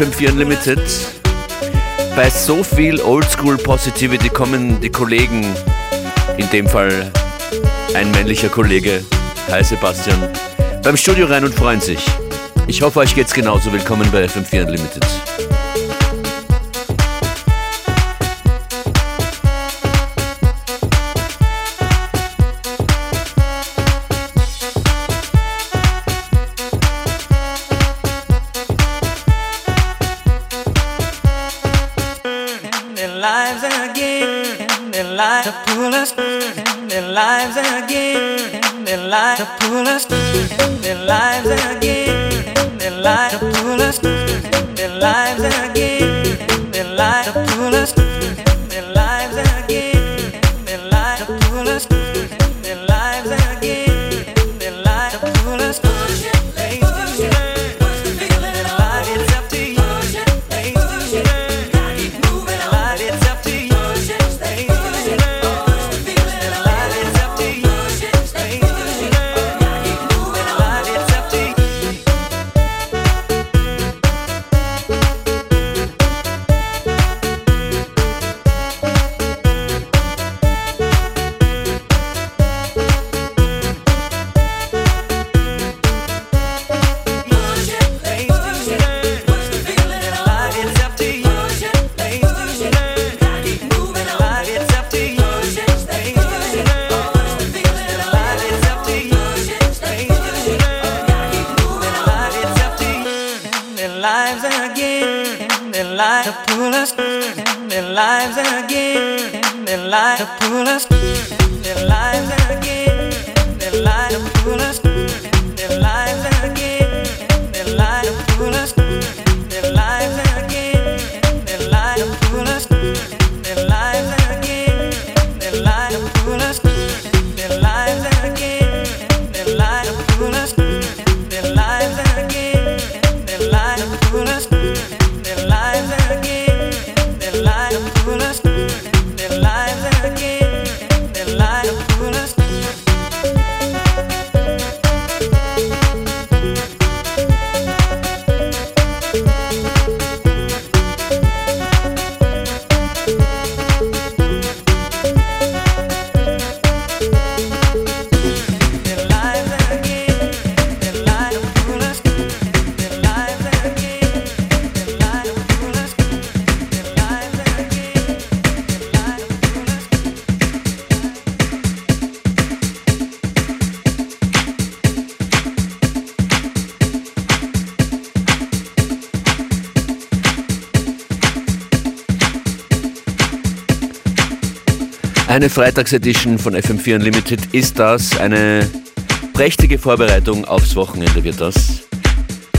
FM4 Unlimited. Bei so viel Oldschool Positivity kommen die Kollegen, in dem Fall ein männlicher Kollege, hi Sebastian, beim Studio rein und freuen sich. Ich hoffe, euch geht's genauso. Willkommen bei FM4 Unlimited. lives again, Their lives, to pull us, and their lives again, Their lives, to pull us, and their lives again. Eine Freitagsedition von FM4 Unlimited ist das. Eine prächtige Vorbereitung aufs Wochenende wird das.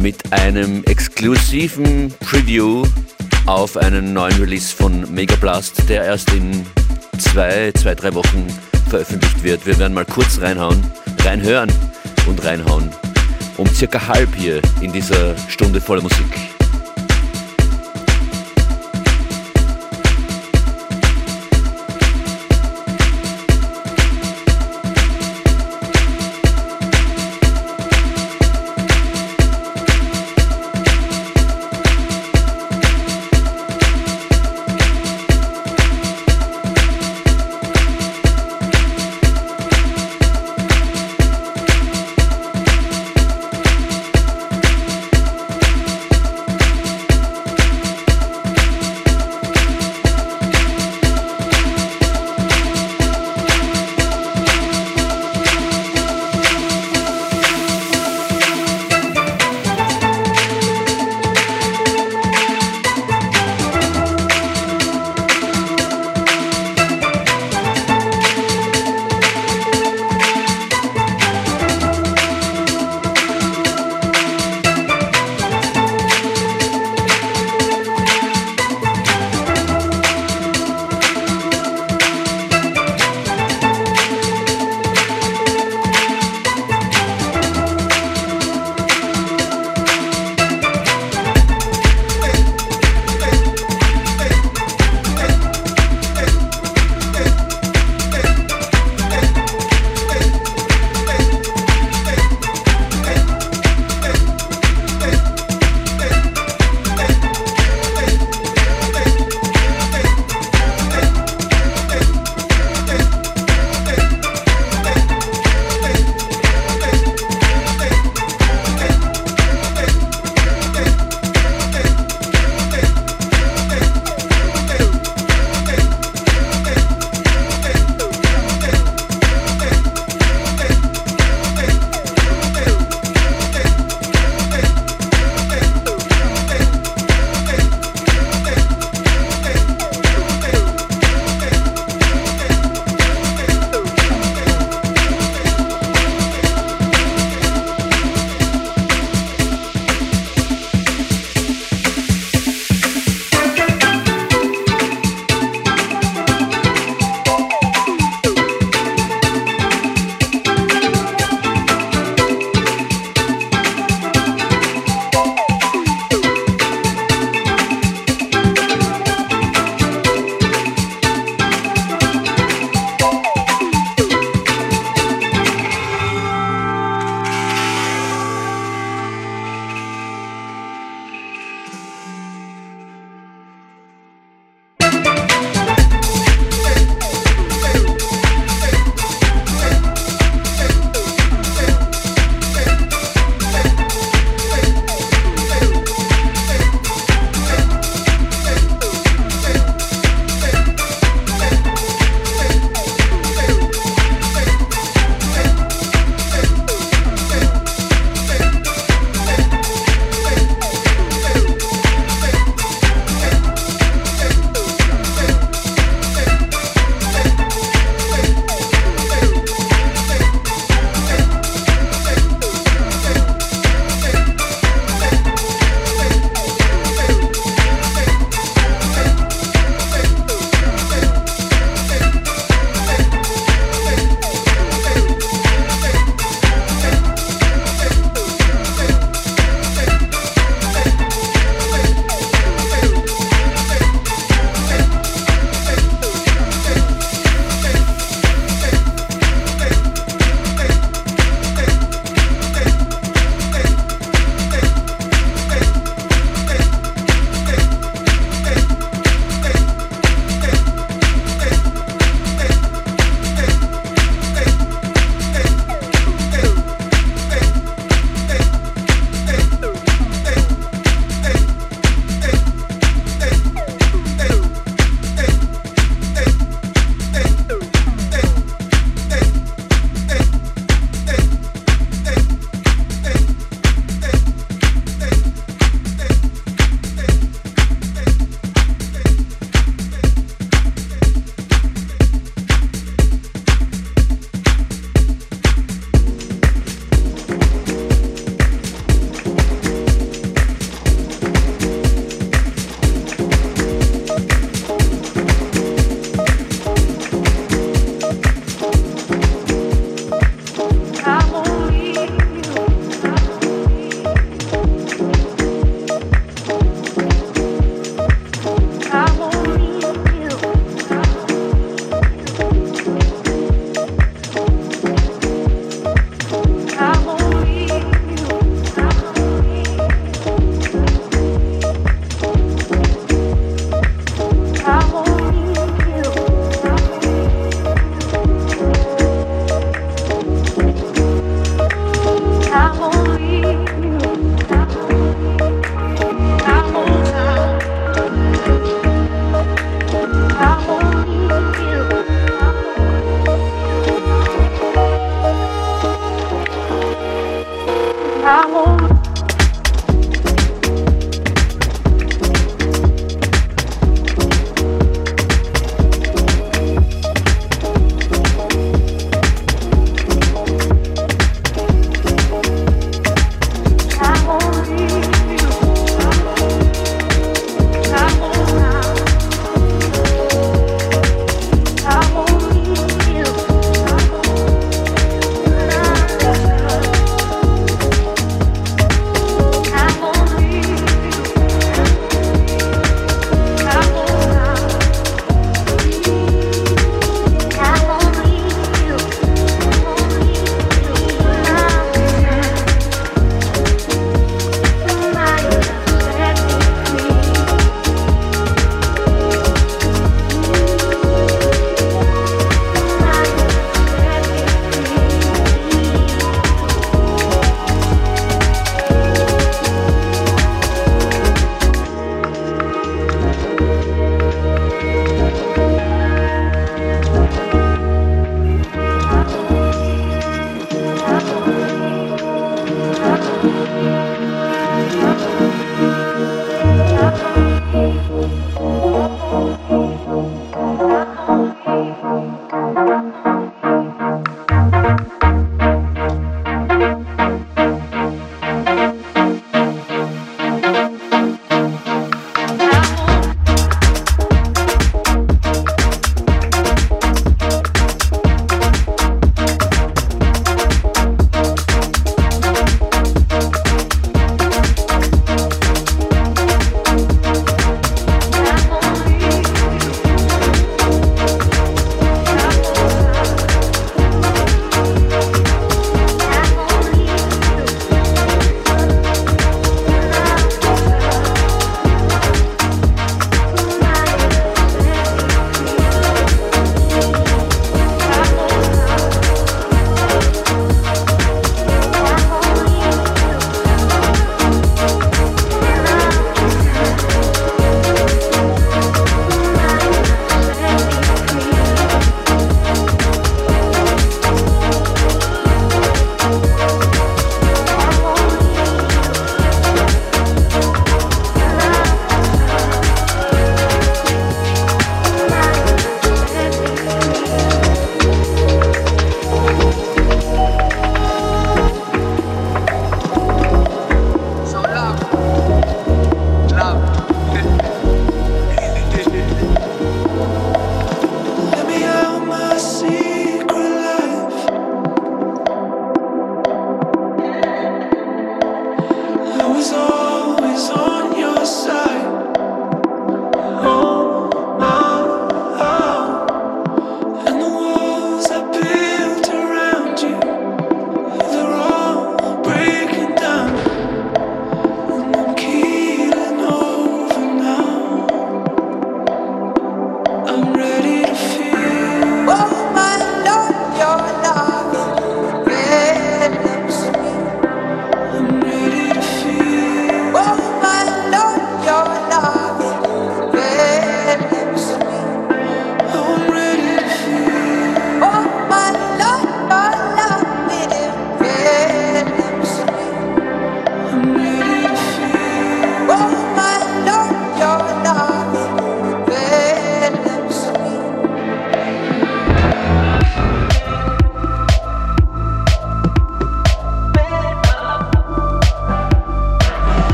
Mit einem exklusiven Preview auf einen neuen Release von Megablast, der erst in zwei, zwei, drei Wochen veröffentlicht wird. Wir werden mal kurz reinhauen, reinhören und reinhauen. Um circa halb hier in dieser Stunde voller Musik.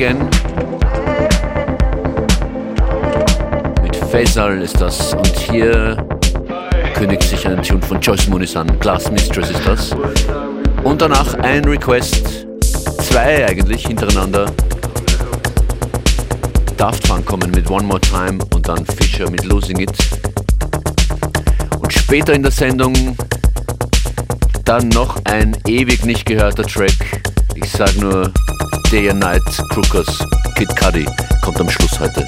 Morgen. Mit Faisal ist das und hier kündigt sich ein Tune von Joyce Muniz an. Glass Mistress ist das. Und danach ein Request, zwei eigentlich hintereinander. Daft Punk kommen mit One More Time und dann Fischer mit Losing It. Und später in der Sendung dann noch ein ewig nicht gehörter Track. Ich sag nur Day and Night Crookers Kid Cudi kommt am Schluss heute.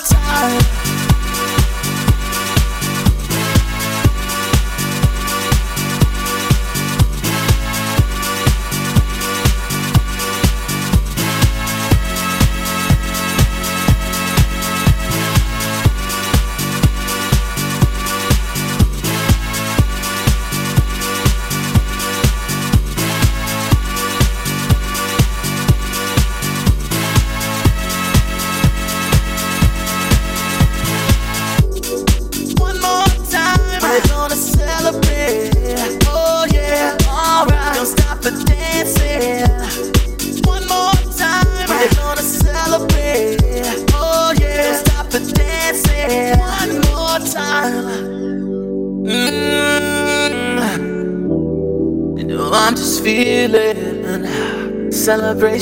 Celebration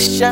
tonight.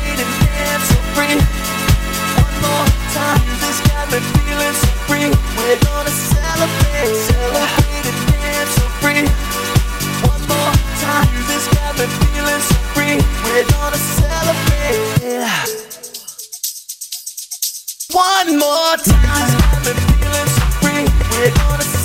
One more time. Got me feeling so free, we're gonna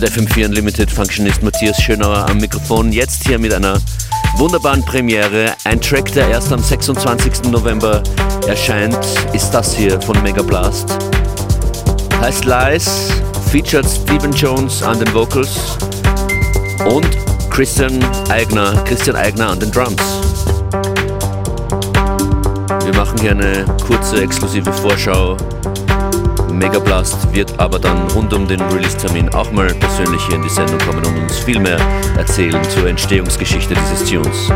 hört FM4 Unlimited Functionist Matthias Schönauer am Mikrofon. Jetzt hier mit einer wunderbaren Premiere. Ein Track, der erst am 26. November erscheint, ist das hier von Mega Blast. Heißt Lies, featured Stephen Jones an den Vocals und Christian Eigner, Christian Eigner an den Drums. Wir machen hier eine kurze exklusive Vorschau Megablast wird aber dann rund um den Release-Termin auch mal persönlich hier in die Sendung kommen und uns viel mehr erzählen zur Entstehungsgeschichte dieses Tunes.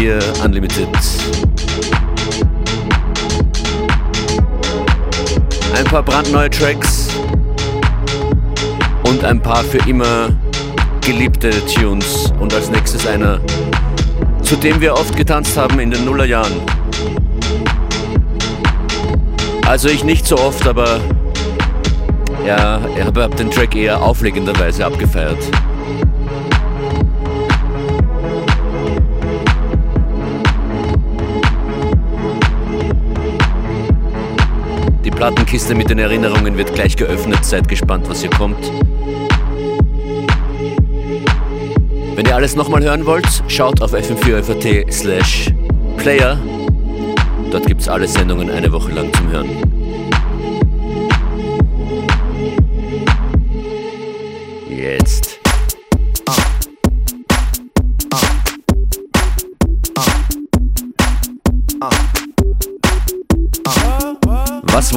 FM4 Unlimited. Ein paar brandneue Tracks und ein paar für immer geliebte Tunes. Und als nächstes einer, zu dem wir oft getanzt haben in den Nullerjahren. Also ich nicht so oft, aber ja, ich habe den Track eher auflegenderweise abgefeiert. Plattenkiste mit den Erinnerungen wird gleich geöffnet. Seid gespannt, was hier kommt. Wenn ihr alles nochmal hören wollt, schaut auf fm4 slash player. Dort gibt es alle Sendungen eine Woche lang zum Hören.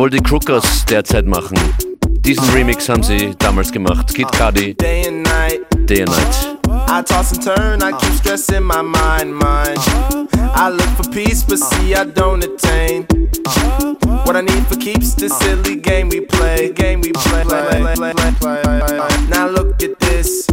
Wohl die Crookers derzeit machen? Diesen Remix haben sie damals gemacht. Kid ah. Cudi, Day and Night. I toss and turn, I keep stressing my mind, mind. I look for peace, but see I don't attain. What I need for keeps this silly game we play, game we play. Now look at this.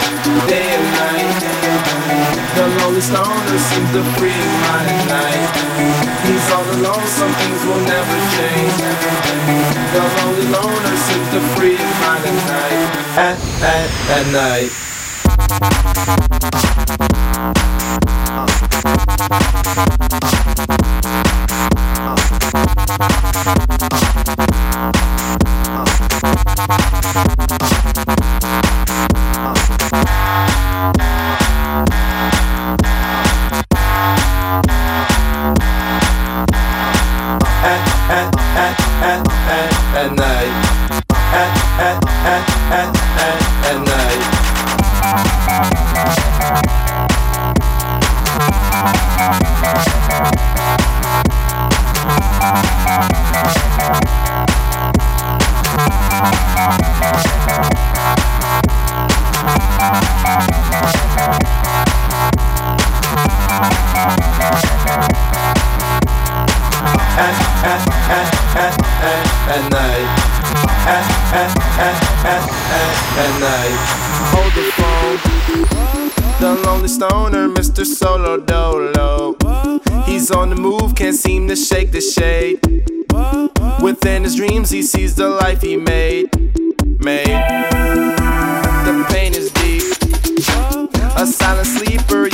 this loneliness is the free minded night. He's all alone, some things will never change. The lonely loneliness is to free minded night. At, at, at night. Uh. a silent sleeper.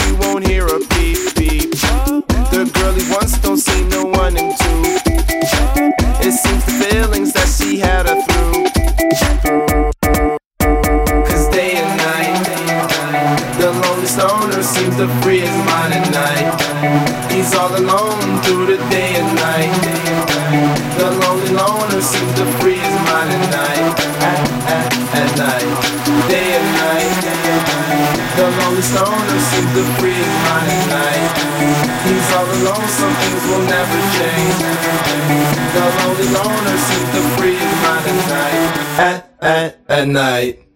at night.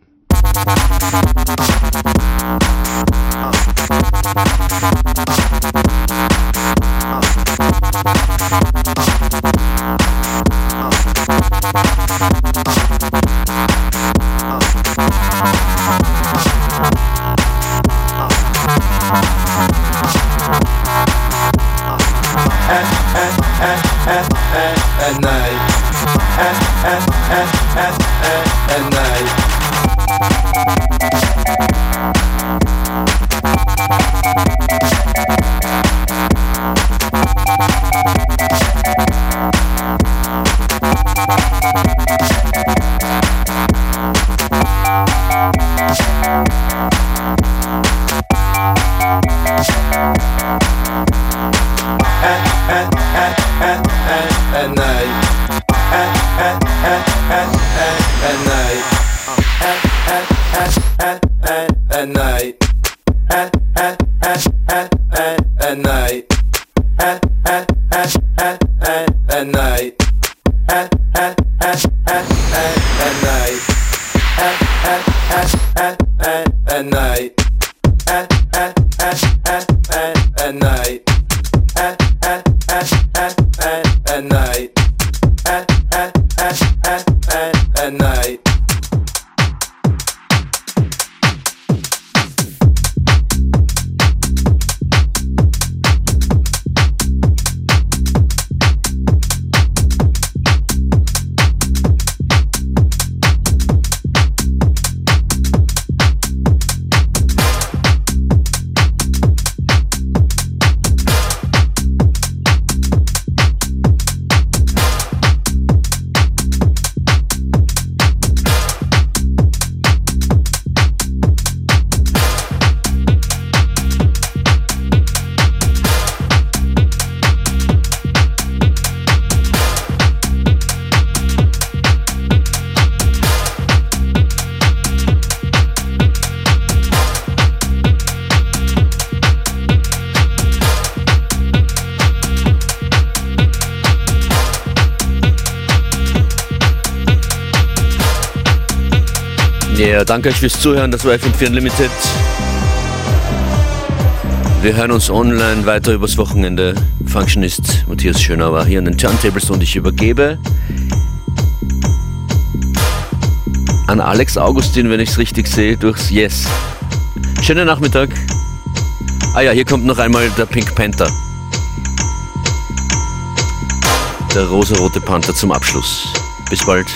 at at at at at at night. At at at at at at night. At at at at at at night. At at at at at at night. At at at at at at night. At at at at at at night. At at at at Danke euch fürs Zuhören. Das war FM4 Unlimited. Wir hören uns online weiter übers Wochenende. Functionist Matthias Schönauer hier an den Turntables und ich übergebe an Alex Augustin, wenn ich es richtig sehe, durchs Yes. Schönen Nachmittag. Ah ja, hier kommt noch einmal der Pink Panther. Der rosarote Panther zum Abschluss. Bis bald.